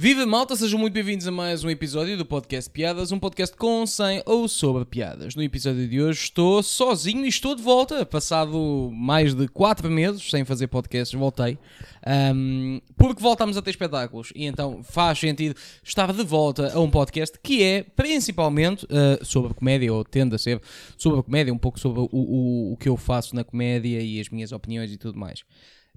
Viva malta, sejam muito bem-vindos a mais um episódio do Podcast Piadas, um podcast com, sem ou sobre piadas. No episódio de hoje estou sozinho e estou de volta, passado mais de 4 meses sem fazer podcasts, voltei, um, porque voltámos a ter espetáculos e então faz sentido estar de volta a um podcast que é principalmente uh, sobre comédia, ou tende a ser sobre comédia, um pouco sobre o, o, o que eu faço na comédia e as minhas opiniões e tudo mais.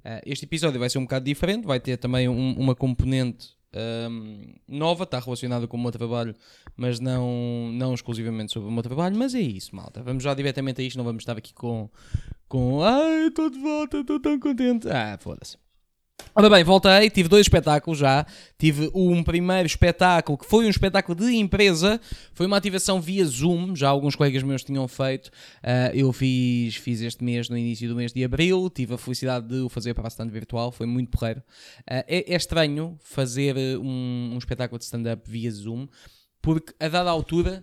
Uh, este episódio vai ser um bocado diferente, vai ter também um, uma componente um, nova, está relacionada com o meu trabalho, mas não, não exclusivamente sobre o meu trabalho. Mas é isso, malta. Vamos já diretamente a isto, não vamos estar aqui com. com Ai, estou de volta, estou tão contente. Ah, foda-se. Ora bem, voltei, tive dois espetáculos já. Tive um primeiro espetáculo que foi um espetáculo de empresa, foi uma ativação via Zoom, já alguns colegas meus tinham feito. Uh, eu fiz, fiz este mês, no início do mês de abril, tive a felicidade de o fazer para bastante virtual, foi muito porreiro. Uh, é, é, estranho fazer um, um espetáculo de stand-up via Zoom, porque a dada altura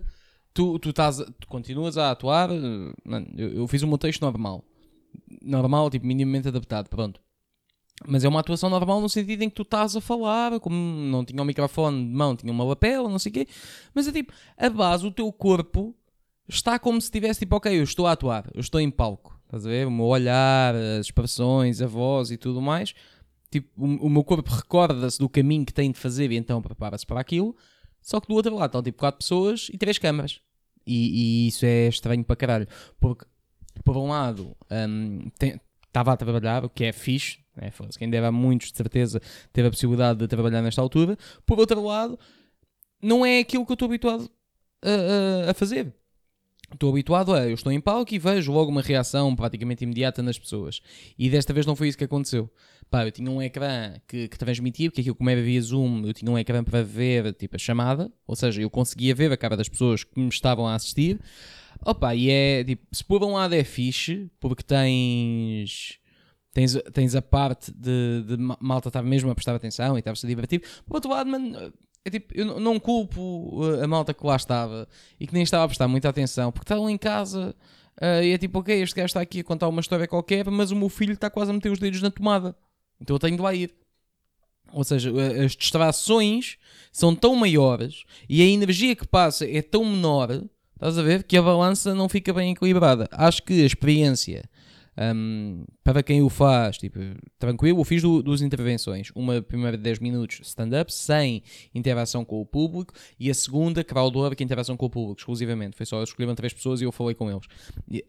tu, tu, estás, tu continuas a atuar. Eu, eu fiz um meu texto normal, normal, tipo, minimamente adaptado, pronto mas é uma atuação normal no sentido em que tu estás a falar, como não tinha um microfone de mão, tinha uma lapela, não sei o quê. Mas é tipo, a base, o teu corpo está como se estivesse tipo, ok, eu estou a atuar, eu estou em palco. Estás a ver? O meu olhar, as expressões, a voz e tudo mais. Tipo, o, o meu corpo recorda-se do caminho que tem de fazer e então prepara-se para aquilo. Só que do outro lado estão tipo quatro pessoas e três câmaras. E, e isso é estranho para caralho. Porque, por um lado, um, estava a trabalhar, o que é fixe, né? Quem deve a muitos, de certeza, teve a possibilidade de trabalhar nesta altura. Por outro lado, não é aquilo que eu estou habituado a, a, a fazer. Estou habituado a, eu estou em palco e vejo logo uma reação praticamente imediata nas pessoas. E desta vez não foi isso que aconteceu. Pá, eu tinha um ecrã que, que transmitia, porque aquilo como era via Zoom, eu tinha um ecrã para ver tipo a chamada, ou seja, eu conseguia ver a cara das pessoas que me estavam a assistir. Opa, e é tipo, se por um lado é fixe, porque tens Tens, tens a parte de, de malta estar mesmo a prestar atenção e estava-se a divertir. Por outro lado, mano, é tipo, eu não culpo a malta que lá estava e que nem estava a prestar muita atenção, porque estavam em casa uh, e é tipo, ok, este gajo está aqui a contar uma história qualquer, mas o meu filho está quase a meter os dedos na tomada. Então eu tenho de lá ir. Ou seja, as distrações são tão maiores e a energia que passa é tão menor, estás a ver, que a balança não fica bem equilibrada. Acho que a experiência um, para quem o faz, tipo, tranquilo, eu fiz do, duas intervenções. Uma primeira de 10 minutos stand-up, sem interação com o público, e a segunda, crowdwork, interação com o público, exclusivamente. Foi só, escolheram três pessoas e eu falei com eles.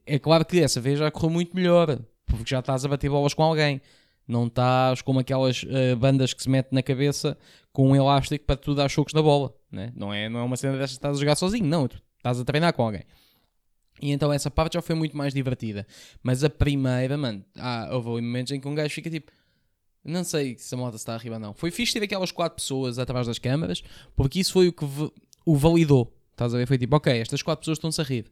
É claro que dessa vez já correu muito melhor, porque já estás a bater bolas com alguém. Não estás como aquelas uh, bandas que se metem na cabeça com um elástico para tu dar chocos na bola. Né? Não, é, não é uma cena dessas que estás a jogar sozinho, não. Tu estás a treinar com alguém. E então essa parte já foi muito mais divertida. Mas a primeira, mano, ah, houve momentos em que um gajo fica tipo. Não sei se a moto está arriba não. Foi fixe ter aquelas quatro pessoas atrás das câmaras, porque isso foi o que o validou. Estás a ver? Foi tipo, ok, estas quatro pessoas estão-se a rir.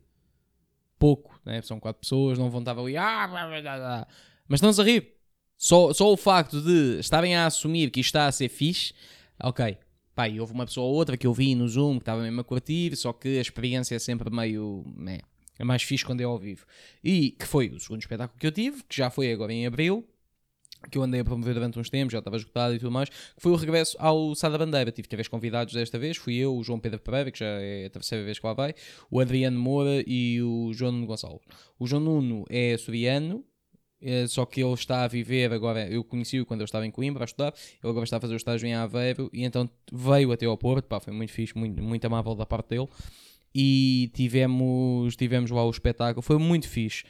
Pouco, né? São quatro pessoas, não vão estar ali, ah, mas estão-se a rir. Só, só o facto de estarem a assumir que isto está a ser fixe, ok. Pá, e houve uma pessoa ou outra que eu vi no Zoom que estava mesmo a curtir, só que a experiência é sempre meio. Né, é mais fixe quando é ao vivo. E que foi o segundo espetáculo que eu tive, que já foi agora em abril, que eu andei a promover durante uns tempos, já estava esgotado e tudo mais, que foi o regresso ao Sá da Bandeira. Tive três convidados desta vez, fui eu, o João Pedro Pereira, que já é a terceira vez que lá vai, o Adriano Moura e o João Nuno Gonçalves. O João Nuno é soriano, é, só que ele está a viver agora, eu conheci-o quando eu estava em Coimbra a estudar, ele agora está a fazer o estágio em Aveiro, e então veio até ao Porto, pá, foi muito fixe, muito, muito amável da parte dele e tivemos, tivemos lá o espetáculo, foi muito fixe.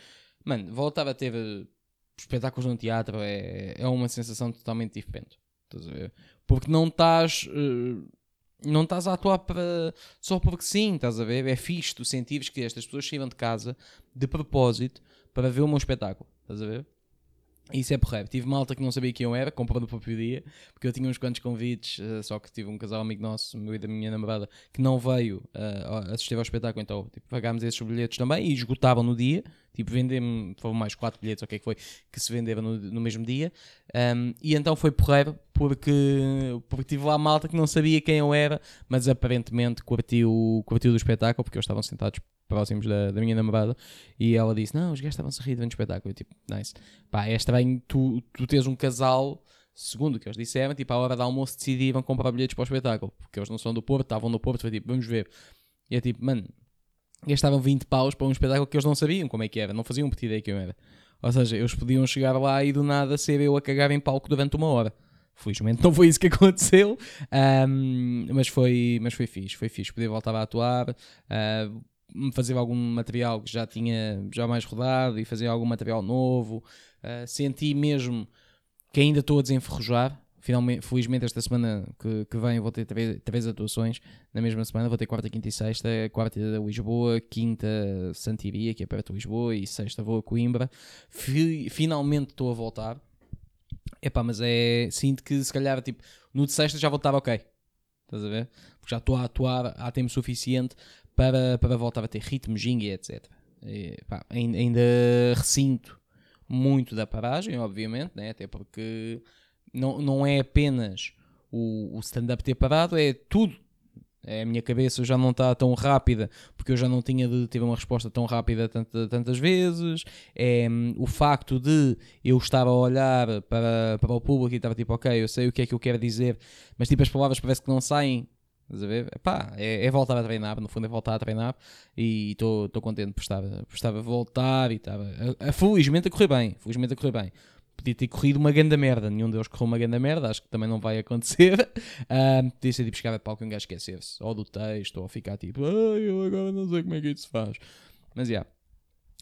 Mano, voltar a ter eh, espetáculos no teatro é, é uma sensação totalmente diferente. Porque não estás. Uh, não estás a atuar para, só porque sim, estás a ver? É fixe tu sentires que estas pessoas saíram de casa de propósito para ver o meu espetáculo, estás a ver? Isso é porreiro. Tive malta que não sabia quem eu era, comprou no próprio dia, porque eu tinha uns quantos convites, uh, só que tive um casal amigo nosso, meu e da minha namorada, que não veio uh, assistir ao espetáculo, então tipo, pagámos esses bilhetes também e esgotavam no dia. Tipo, vendemos, foram mais quatro bilhetes, o que é que foi, que se venderam no, no mesmo dia. Um, e então foi porreiro, porque, porque tive lá malta que não sabia quem eu era, mas aparentemente curtiu, curtiu do espetáculo, porque eles estavam sentados próximos da, da minha namorada, e ela disse: Não, os gajos estavam a rir durante o espetáculo. Eu tipo, nice. Pá, é estranho tu, tu teres um casal segundo o que eles disseram, tipo, à hora do almoço decidiram comprar bilhetes para o espetáculo. Porque eles não são do Porto, estavam no Porto, foi tipo, vamos ver. E é tipo, mano, gastavam 20 paus para um espetáculo que eles não sabiam como é que era, não faziam puta ideia que eu era. Ou seja, eles podiam chegar lá e do nada ser eu a cagar em palco durante uma hora. Felizmente não foi isso que aconteceu, um, mas, foi, mas foi fixe, foi fixe. Podia voltar a atuar, uh, fazer algum material que já tinha já mais rodado e fazer algum material novo. Uh, senti mesmo que ainda estou a desenferrujar. Finalmente, felizmente, esta semana que, que vem vou ter três, três atuações. Na mesma semana vou ter quarta, quinta e sexta. Quarta de Lisboa, quinta Santiria, que é perto de Lisboa, e sexta vou a Coimbra. finalmente estou a voltar. Epá, mas é. Sinto que se calhar, tipo, no de sexta já vou estar ok. Estás a ver? Porque já estou a atuar há tempo suficiente para, para voltar a ter ritmo, ginga e etc. E, pá, ainda, recinto muito da paragem, obviamente, né? até porque não, não é apenas o, o stand-up ter parado, é tudo. É, a minha cabeça já não está tão rápida porque eu já não tinha de ter uma resposta tão rápida tanta, tantas vezes. É, o facto de eu estar a olhar para, para o público e estar tipo, ok, eu sei o que é que eu quero dizer, mas tipo as palavras parece que não saem Estás a ver? Epá, é, é voltar a treinar, no fundo é voltar a treinar e estou contente por estar, por estar a voltar e estava felizmente a correr bem, felizmente a correr bem. Podia ter corrido uma grande merda, nenhum deles correu uma grande merda, acho que também não vai acontecer. Uh, podia ser tipo chegar a palco e um gajo esquecer-se, ou do texto, ou ficar tipo, ai, eu agora não sei como é que isso se faz. Mas já. Yeah.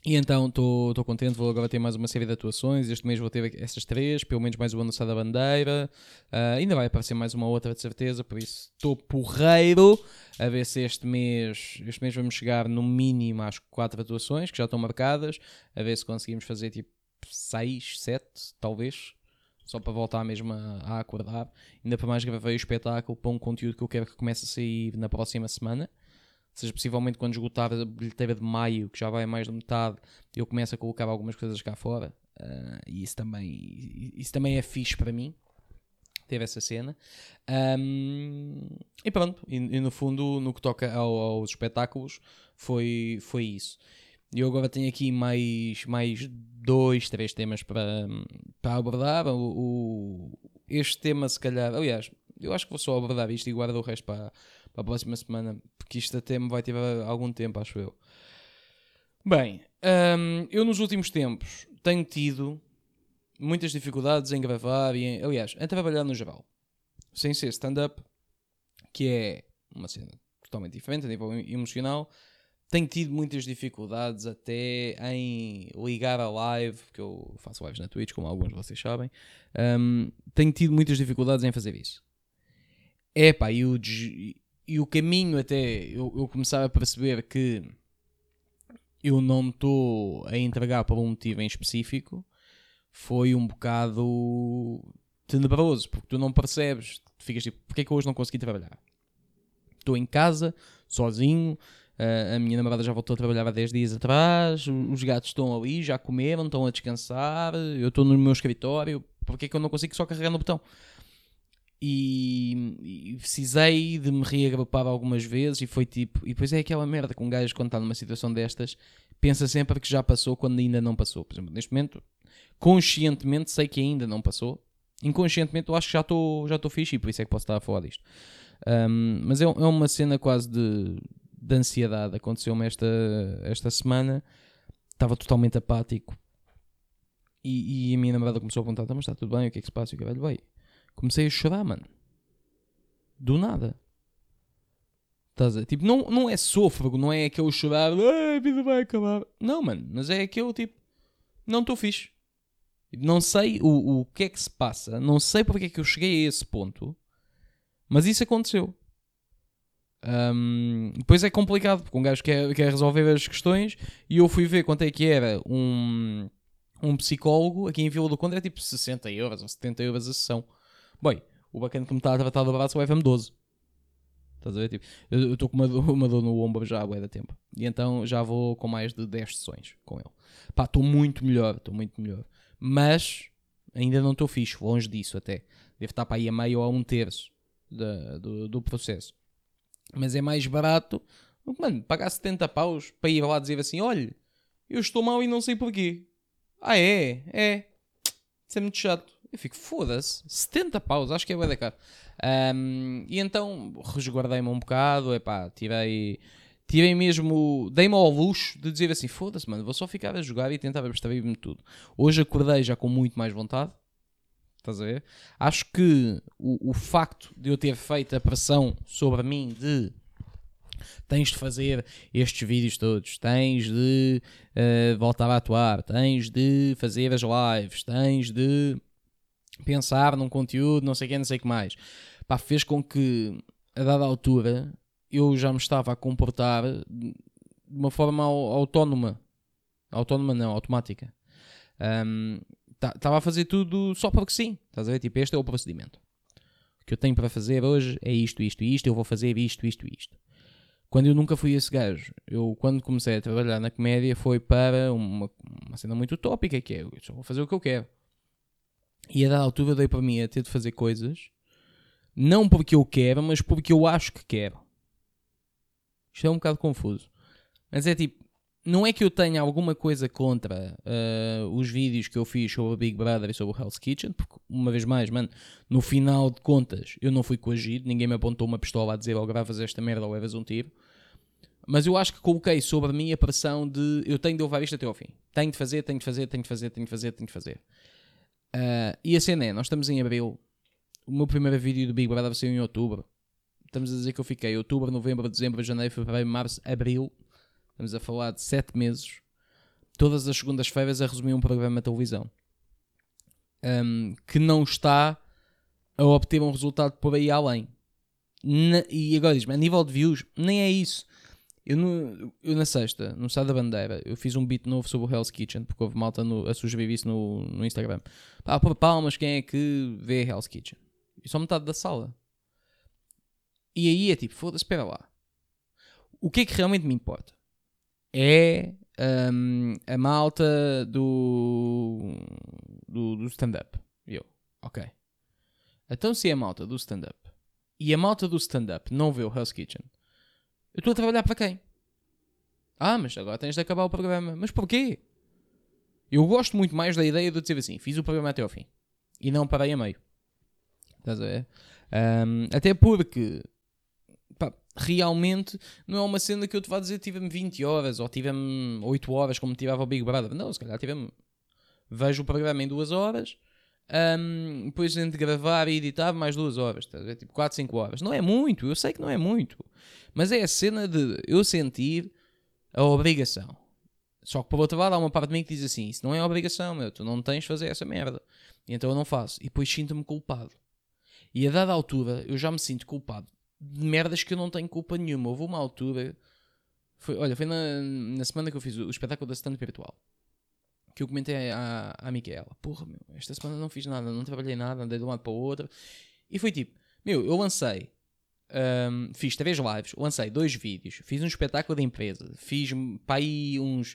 E então estou contente, vou agora ter mais uma série de atuações. Este mês vou ter essas três, pelo menos mais uma no da Bandeira. Uh, ainda vai aparecer mais uma outra de certeza, por isso estou porreiro a ver se este mês, este mês vamos chegar no mínimo às quatro atuações que já estão marcadas, a ver se conseguimos fazer tipo seis, sete, talvez. Só para voltar mesmo a, a acordar. Ainda para mais gravei o espetáculo para um conteúdo que eu quero que comece a sair na próxima semana seja, possivelmente quando esgotar a bilheteira de maio, que já vai mais de metade, eu começo a colocar algumas coisas cá fora. Uh, e isso também, isso também é fixe para mim. Teve essa cena. Um, e pronto, e, e, no fundo, no que toca ao, aos espetáculos, foi, foi isso. Eu agora tenho aqui mais, mais dois, três temas para, para abordar. O, o, este tema, se calhar, aliás, eu acho que vou só abordar isto e guardar o resto para, para a próxima semana, porque isto até me vai ter algum tempo, acho eu. Bem, um, eu nos últimos tempos tenho tido muitas dificuldades em gravar e, em, aliás, em trabalhar no geral. Sem ser stand-up, que é uma cena totalmente diferente a nível emocional, tenho tido muitas dificuldades até em ligar a live, porque eu faço lives na Twitch, como alguns de vocês sabem. Um, tenho tido muitas dificuldades em fazer isso. Epá, e o, e o caminho até eu, eu começar a perceber que eu não estou a entregar por um motivo em específico foi um bocado tenebroso, porque tu não percebes, tu ficas tipo, porque é que hoje não consegui trabalhar? Estou em casa, sozinho, a minha namorada já voltou a trabalhar há 10 dias atrás, os gatos estão ali, já comeram, estão a descansar, eu estou no meu escritório, porque é que eu não consigo só carregar no botão? E, e, precisei de me reagrupar algumas vezes e foi tipo. E depois é aquela merda com um gajo quando está numa situação destas, pensa sempre que já passou quando ainda não passou. Por exemplo, neste momento, conscientemente sei que ainda não passou. Inconscientemente eu acho que já estou já fixe e por isso é que posso estar a falar disto. Um, mas é, é, uma cena quase de, de ansiedade. Aconteceu-me esta, esta semana. Estava totalmente apático. E, e a minha namorada começou a perguntar: tá, mas está tudo bem? O que é que se passa? E o caralho, bem comecei a chorar, mano. Do nada. Estás a Tipo, não, não é sôfrego, não é aquele chorar, a vida vai acabar. Não, mano, mas é aquele tipo, não estou fixe. Não sei o, o que é que se passa, não sei porque é que eu cheguei a esse ponto, mas isso aconteceu. Um, depois é complicado, porque um gajo quer, quer resolver as questões e eu fui ver quanto é que era um, um psicólogo aqui em Vila do Conde, é tipo 60 euros ou 70 euros a sessão. Bem, o bacana que me está a tratar do braço é o FM12. Estás a ver? Tipo, eu estou com uma, uma dor no ombro já há da tempo. E então já vou com mais de 10 sessões com ele. Pá, estou muito melhor, estou muito melhor. Mas ainda não estou fixe, longe disso até. Devo estar para aí a meio ou a um terço da, do, do processo. Mas é mais barato, mano, pagar 70 paus para ir lá dizer assim: olha, eu estou mal e não sei porquê. Ah, é? É. Isso é muito chato. Eu fico, foda-se, 70 paus, acho que é bué da caro. Um, e então resguardei-me um bocado, epá, tirei, tirei mesmo, dei-me ao luxo de dizer assim, foda-se mano, vou só ficar a jogar e tentar abstrair-me tudo. Hoje acordei já com muito mais vontade, estás a ver? Acho que o, o facto de eu ter feito a pressão sobre mim de tens de fazer estes vídeos todos, tens de uh, voltar a atuar, tens de fazer as lives, tens de pensar num conteúdo, não sei o que, não sei o que mais. Pá, fez com que, a dada altura, eu já me estava a comportar de uma forma autónoma. Autónoma não, automática. Estava um, a fazer tudo só porque sim. Estás a ver? Tipo, este é o procedimento. O que eu tenho para fazer hoje é isto, isto e isto. Eu vou fazer isto, isto e isto. Quando eu nunca fui esse gajo, eu quando comecei a trabalhar na comédia foi para uma, uma cena muito utópica que é eu só vou fazer o que eu quero. E a dada altura dei para mim a ter de fazer coisas, não porque eu quero, mas porque eu acho que quero. Isto é um bocado confuso. Mas é tipo, não é que eu tenha alguma coisa contra uh, os vídeos que eu fiz sobre o Big Brother e sobre o Hell's Kitchen, porque, uma vez mais, mano, no final de contas, eu não fui coagido, ninguém me apontou uma pistola a dizer, ou oh, gravas esta merda ou levas um tiro. Mas eu acho que coloquei sobre mim a pressão de eu tenho de levar isto até ao fim. Tenho de fazer, tenho de fazer, tenho de fazer, tenho de fazer, tenho de fazer. Uh, e a cena é, nós estamos em abril. O meu primeiro vídeo do Big Brother saiu em outubro. Estamos a dizer que eu fiquei outubro, novembro, dezembro, janeiro, fevereiro, março, abril. Estamos a falar de sete meses. Todas as segundas-feiras a resumir um programa de televisão. Um, que não está a obter um resultado por aí além. Na, e agora diz-me, a nível de views, nem é isso. Eu, no, eu na sexta, no Sá da Bandeira, eu fiz um beat novo sobre o Hell's Kitchen, porque houve malta no, a sugerir isso no, no Instagram. Pá, por palmas, quem é que vê Hell's Kitchen? E só metade da sala. E aí é tipo, foda-se, espera lá. O que é que realmente me importa? É um, a malta do, do, do stand-up. Eu, ok. Então se é a malta do stand-up e a malta do stand-up não vê o Hell's Kitchen, eu estou a trabalhar para quem? Ah, mas agora tens de acabar o programa. Mas porquê? Eu gosto muito mais da ideia de dizer assim: fiz o programa até ao fim e não parei a meio. Estás a ver? Um, até porque pá, realmente não é uma cena que eu te vá dizer tive-me 20 horas ou tive-me 8 horas como tivava o Big Brother. Não, se calhar tive-me. Vejo o programa em 2 horas, um, depois entre gravar e editar mais 2 horas, ver? Tipo 4, 5 horas. Não é muito, eu sei que não é muito. Mas é a cena de eu sentir a obrigação. Só que por outro lado há uma parte de mim que diz assim: Isso não é obrigação, meu, tu não tens de fazer essa merda. E então eu não faço. E depois sinto-me culpado. E a dada altura eu já me sinto culpado de merdas que eu não tenho culpa nenhuma. Houve uma altura. Foi, olha, foi na, na semana que eu fiz o, o espetáculo da stand virtual. Que eu comentei à, à Micaela: Porra, meu, esta semana não fiz nada, não trabalhei nada, andei de um lado para o outro. E foi tipo: Meu, eu lancei um, fiz três lives, lancei dois vídeos, fiz um espetáculo de empresa, fiz para aí uns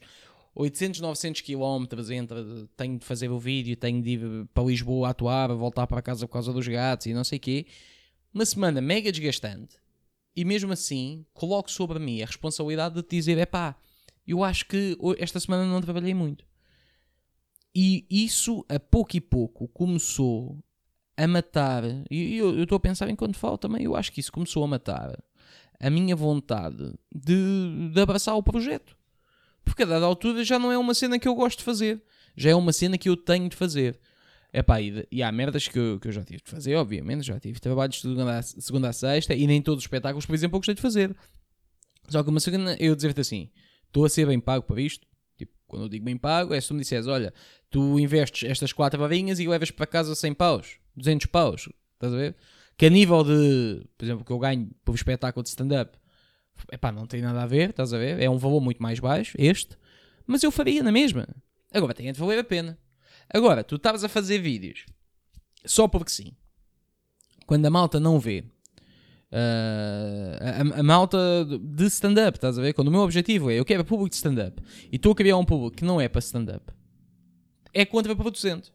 800, 900 quilómetros entre tenho de fazer o vídeo, tenho de ir para Lisboa atuar, voltar para casa por causa dos gatos e não sei o quê. Uma semana mega desgastante e mesmo assim coloco sobre mim a responsabilidade de te dizer: é pá, eu acho que esta semana não trabalhei muito. E isso a pouco e pouco começou a matar, e eu estou a pensar enquanto falo também, eu acho que isso começou a matar a minha vontade de, de abraçar o projeto. Porque a dada altura já não é uma cena que eu gosto de fazer, já é uma cena que eu tenho de fazer. Epá, e, e há merdas que eu, que eu já tive de fazer, obviamente, já tive trabalhos de segunda a, segunda a sexta e nem todos os espetáculos, por exemplo, eu gostei de fazer. Só que uma segunda, eu dizer-te assim, estou a ser bem pago para isto, quando eu digo bem pago, é se tu me disseres, olha, tu investes estas quatro varinhas e levas para casa 100 paus. 200 paus, estás a ver? Que a nível de, por exemplo, que eu ganho por espetáculo de stand-up, epá, não tem nada a ver, estás a ver? É um valor muito mais baixo, este, mas eu faria na mesma. Agora tem de valer a pena. Agora, tu estavas a fazer vídeos só porque sim. Quando a malta não vê, Uh, a, a, malta de stand-up, estás a ver? Quando o meu objetivo é eu quero público de stand-up e estou a criar um público que não é para stand-up, é contraproducente.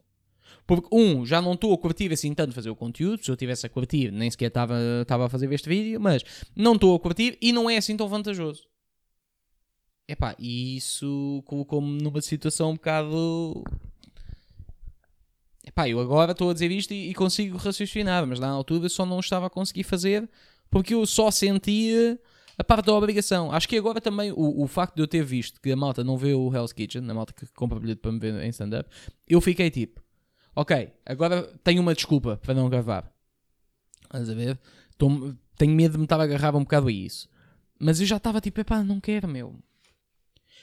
Porque, um, já não estou a curtir assim tanto fazer o conteúdo. Se eu estivesse a curtir, nem sequer estava a fazer este vídeo. Mas não estou a curtir e não é assim tão vantajoso. Epá, e isso colocou-me numa situação um bocado. Epá, eu agora estou a dizer isto e, e consigo raciocinar, mas na altura só não estava a conseguir fazer porque eu só sentia a parte da obrigação. Acho que agora também o, o facto de eu ter visto que a malta não vê o Hell's Kitchen, a malta que compra bilhete para me ver em stand-up, eu fiquei tipo, ok, agora tenho uma desculpa para não gravar. Estás a ver? Tô, tenho medo de me estar a agarrar um bocado a isso. Mas eu já estava tipo, epá, não quero, meu.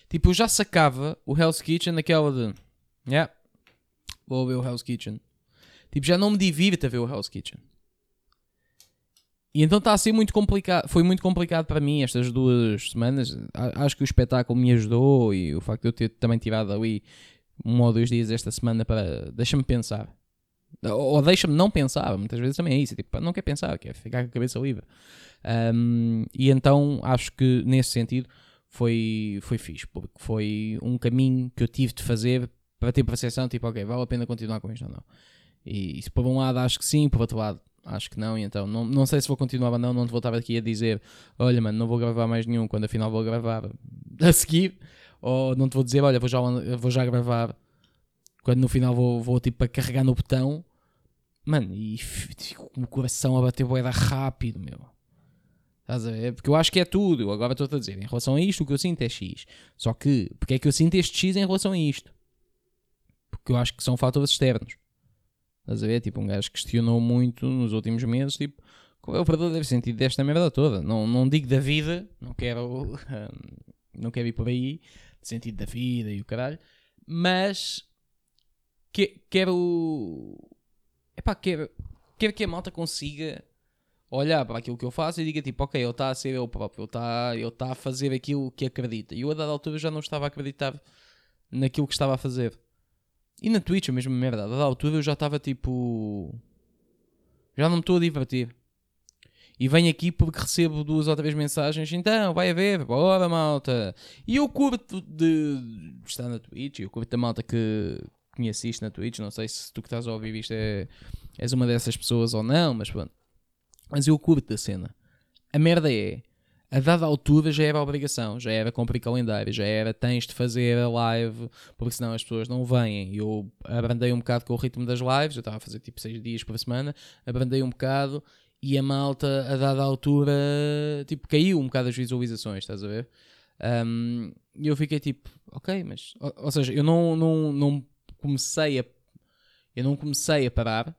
Tipo, eu já sacava o Hell's Kitchen naquela de, yeah, vou ver o Hell's Kitchen. Tipo, já não me divirta ver o Hell's Kitchen. E então está a ser muito complicado. Foi muito complicado para mim estas duas semanas. Acho que o espetáculo me ajudou e o facto de eu ter também tirado ali um ou dois dias esta semana para. Deixa-me pensar. Ou deixa-me não pensar. Muitas vezes também é isso. Tipo, não quer pensar, quer ficar com a cabeça livre. Um, e então acho que nesse sentido foi, foi fixe. Porque foi um caminho que eu tive de fazer para ter percepção. Tipo, ok, vale a pena continuar com isto ou não. E, e por um lado acho que sim, por outro lado Acho que não, e então não, não sei se vou continuar ou não. Não te vou estar aqui a dizer: Olha, mano, não vou gravar mais nenhum quando afinal vou gravar a seguir. Ou não te vou dizer: Olha, vou já, vou já gravar quando no final vou, vou tipo a carregar no botão. Mano, e fico com o coração a bater boeda rápido, meu. Estás a ver? Porque eu acho que é tudo. Agora estou-te a dizer: em relação a isto, o que eu sinto é X. Só que, porque é que eu sinto este X em relação a isto? Porque eu acho que são fatores externos. Estás a ver? Tipo, um gajo questionou muito nos últimos meses, tipo, qual é o verdadeiro sentido desta merda toda? Não, não digo da vida, não quero, não quero ir por aí, sentido da vida e o caralho, mas que, quero, epá, quero, quero que a malta consiga olhar para aquilo que eu faço e diga tipo, ok, ele está a ser ele próprio, ele está, ele está a fazer aquilo que acredita. E eu a dada altura já não estava a acreditar naquilo que estava a fazer. E na Twitch a mesma merda. A altura eu já estava tipo. Já não me estou a divertir. E venho aqui porque recebo duas ou três mensagens. Então, vai haver, bora malta. E eu curto de estar na Twitch. Eu curto da malta que me assiste na Twitch. Não sei se tu que estás a ouvir isto é, és uma dessas pessoas ou não, mas pronto. Mas eu curto da cena. A merda é a dada altura já era obrigação, já era cumprir calendário, já era tens de fazer a live, porque senão as pessoas não vêm. Eu abrandei um bocado com o ritmo das lives, eu estava a fazer tipo 6 dias por semana, abrandei um bocado e a malta, a dada altura, tipo, caiu um bocado as visualizações, estás a ver? Um, e eu fiquei tipo, ok, mas. Ou, ou seja, eu não, não, não comecei a. Eu não comecei a parar,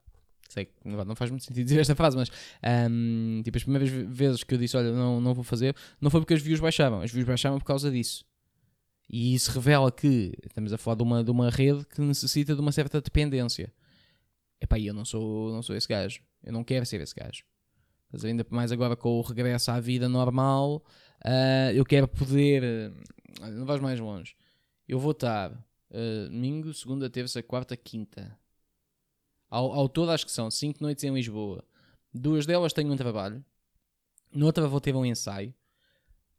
sei que não faz muito sentido dizer esta frase, mas um, tipo, as primeiras vezes que eu disse, olha, não, não vou fazer, não foi porque as views baixavam, as views baixavam por causa disso. E isso revela que estamos a falar de uma, de uma rede que necessita de uma certa dependência. Epá, eu não sou, não sou esse gajo. Eu não quero ser esse gajo. Mas ainda mais agora com o regresso à vida normal, uh, eu quero poder. Uh, não vais mais longe. Eu vou estar uh, domingo, segunda, terça, quarta, quinta ao, ao todo, acho que são 5 noites em Lisboa. Duas delas tenho um trabalho. Noutra vou ter um ensaio.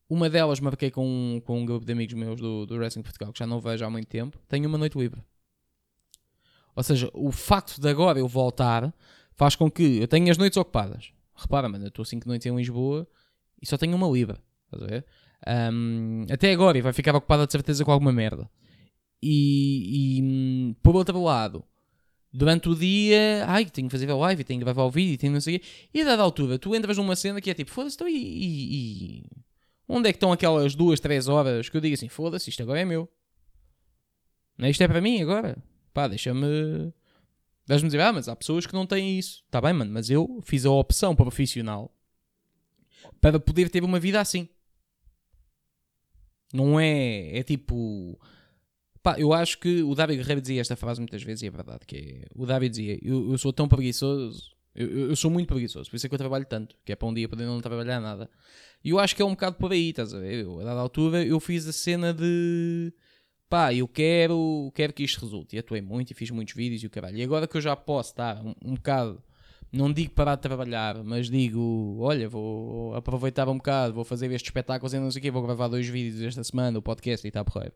Uma delas marquei com, com um grupo de amigos meus do, do Wrestling Portugal, que já não vejo há muito tempo. Tenho uma noite livre. Ou seja, o facto de agora eu voltar faz com que eu tenha as noites ocupadas. Repara, mano, eu estou 5 noites em Lisboa e só tenho uma livre. Estás a ver? Um, até agora e vai ficar ocupada de certeza com alguma merda. E, e por outro lado, durante o dia, ai, tenho que fazer a live, tenho que gravar o vídeo, tenho não sei o quê. E a dada altura, tu entras numa cena que é tipo, foda-se, então e, e, e, Onde é que estão aquelas duas, três horas que eu digo assim, foda-se, isto agora é meu. Isto é para mim agora. Pá, deixa-me. Vais-me dizer, ah, mas há pessoas que não têm isso. Está bem, mano, mas eu fiz a opção profissional para poder ter uma vida assim. Não é. É tipo Pá, eu acho que o David Guerreiro dizia esta frase muitas vezes e é verdade. Que é, o David dizia: eu, eu sou tão preguiçoso, eu, eu, sou muito preguiçoso, por isso é que eu trabalho tanto, que é para um dia poder não trabalhar nada. E eu acho que é um bocado por aí, estás a ver? Eu, a dada altura eu fiz a cena de pá, eu quero, quero que isto resulte. E atuei muito e fiz muitos vídeos e o caralho. E agora que eu já posso estar um, um bocado, não digo parar de trabalhar, mas digo, olha, vou aproveitar um bocado, vou fazer estes espetáculos e não sei o quê, vou gravar dois vídeos esta semana, o podcast e está porreiro.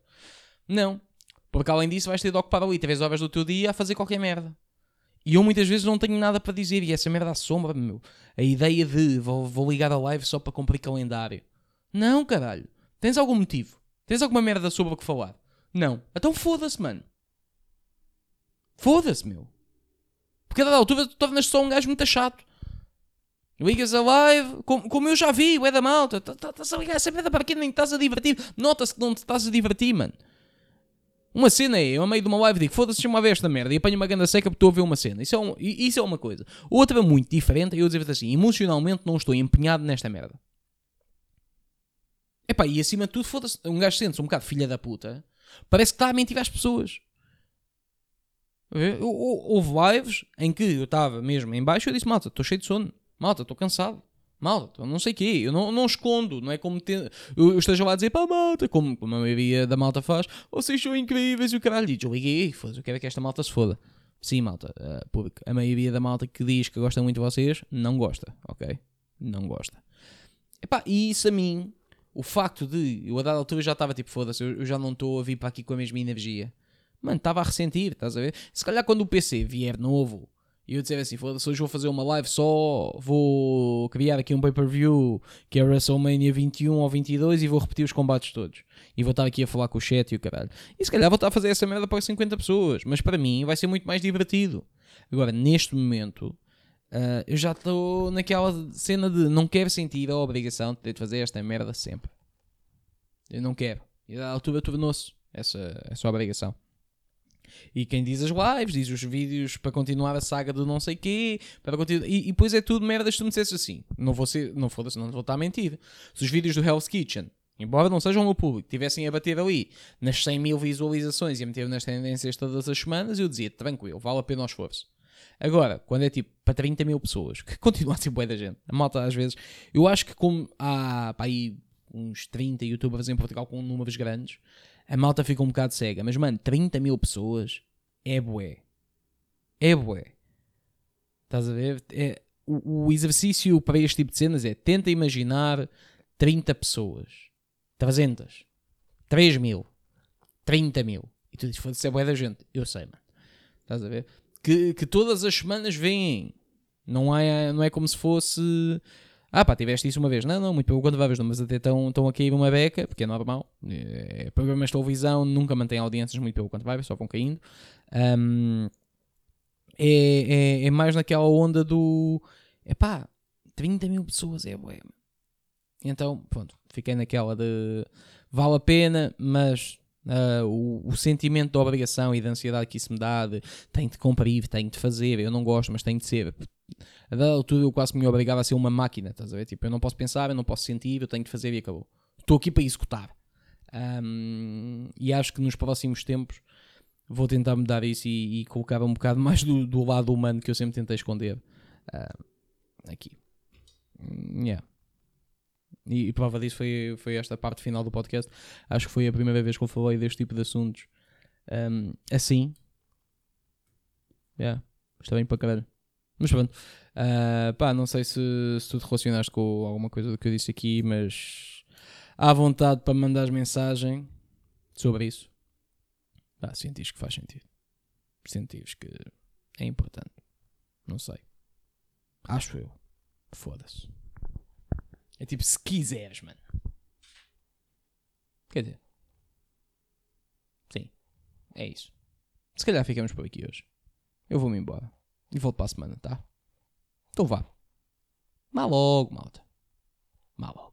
Não, porque além disso vais ter de ocupar ali 3 horas do teu dia a fazer qualquer merda. E eu muitas vezes não tenho nada para dizer e essa merda assombra, meu. A ideia de vou, vou ligar a live só para cumprir calendário. Não, caralho. Tens algum motivo? Tens alguma merda sobre o que falar? Não. Então foda-se, mano. Foda-se, meu. Porque a dada altura tu tornas só um gajo muito chato. Ligas a live, como, como eu já vi, o é da malta. Estás tá, tá a ligar essa merda para quem nem estás a divertir. Nota-se que não te estás a divertir, mano. Uma cena é, eu a meio de uma live digo, foda-se, chama a ver esta merda e apanho uma ganda seca porque estou a ver uma cena. Isso é, um, isso é uma coisa. Outra muito diferente é eu dizer assim, emocionalmente não estou empenhado nesta merda. Epá, e acima de tudo, foda-se, um gajo sente-se um bocado filha da puta, parece que está a mentir às pessoas. Houve lives em que eu estava mesmo em baixo e eu disse, malta, estou cheio de sono. Malta, estou cansado. Malta, não sei o quê. Eu não, não escondo. Não é como te... eu, eu esteja lá a dizer a malta, como, como a maioria da malta faz. Vocês são incríveis e o caralho. E desliguei. Eu quero é que esta malta se foda. Sim, malta. Uh, porque a maioria da malta que diz que gosta muito de vocês, não gosta. Ok? Não gosta. Epá, e isso a mim, o facto de eu a dada altura já estava tipo, foda-se, eu, eu já não estou a vir para aqui com a mesma energia. Mano, estava a ressentir, estás a ver? Se calhar quando o PC vier novo e eu dizer assim, foda-se, hoje vou fazer uma live só, vou criar aqui um pay-per-view que é WrestleMania 21 ou 22 e vou repetir os combates todos. E vou estar aqui a falar com o chat e o caralho. E se calhar vou estar a fazer essa merda para 50 pessoas, mas para mim vai ser muito mais divertido. Agora, neste momento, uh, eu já estou naquela cena de não quero sentir a obrigação de ter de fazer esta merda sempre. Eu não quero. E a altura tornou-se essa, essa obrigação. E quem diz as lives, diz os vídeos para continuar a saga do não sei quê, para continuar, e, e depois é tudo merda se tu me dissesse assim. Não vou ser, não foda-se, não vou estar a mentir. Se os vídeos do Hell's Kitchen, embora não sejam no público, tivessem a bater ali nas 100 mil visualizações e a meter nas tendências todas as semanas, eu dizia, tranquilo, vale a pena o esforço. Agora, quando é tipo para 30 mil pessoas, que continua a ser boa da gente, a malta às vezes, eu acho que como há pá, aí uns 30 youtubers em Portugal com números grandes, a malta fica um bocado cega. Mas, mano, 30 mil pessoas é bué. É bué. Estás a ver? É, o, o, exercício para este tipo de cenas é tenta imaginar 30 pessoas. 300. 3 mil. 30 mil. E tu dizes, foda-se, é bué da gente. Eu sei, mano. Estás a ver? Que, que todas as semanas vêm. Não é, não é como se fosse ah, pá, tiveste isso uma vez. Não, não, muito pelo contrário, não, mas até estão, a cair uma beca, porque é normal. É, programas de televisão nunca mantêm audiências, muito pelo contrário, só vão caindo. Um, é, é, é, mais naquela onda do. É pá, 30 mil pessoas é bué. Então, pronto, fiquei naquela de. Vale a pena, mas Uh, o, o, sentimento de obrigação e de ansiedade que isso me dá, de tenho de cumprir, tenho de fazer, eu não gosto, mas tenho de ser. A dada altura eu quase me obrigava a ser uma máquina, estás a ver? Tipo, eu não posso pensar, eu não posso sentir, eu tenho de fazer e acabou. Estou aqui para executar. Um, e acho que nos próximos tempos vou tentar mudar isso e, e colocar um bocado mais do, do, lado humano que eu sempre tentei esconder uh, aqui. Yeah. E, e, prova disso foi, foi esta parte final do podcast. Acho que foi a primeira vez que eu falei deste tipo de assuntos um, assim. Yeah, está bem para caralho. Mas pronto. Uh, pá, não sei se, se tu te relacionaste com alguma coisa do que eu disse aqui, mas há vontade para mandar mensagem sobre isso. Pá, sentis que faz sentido. Sentis que é importante. Não sei. Acho eu. Foda-se. É tipo, se quiseres, mano. Quer dizer. Sim. É isso. Se calhar ficamos por aqui hoje. Eu vou-me embora. E volto para a semana, tá? Então vá. Mal logo, malta. Mal logo.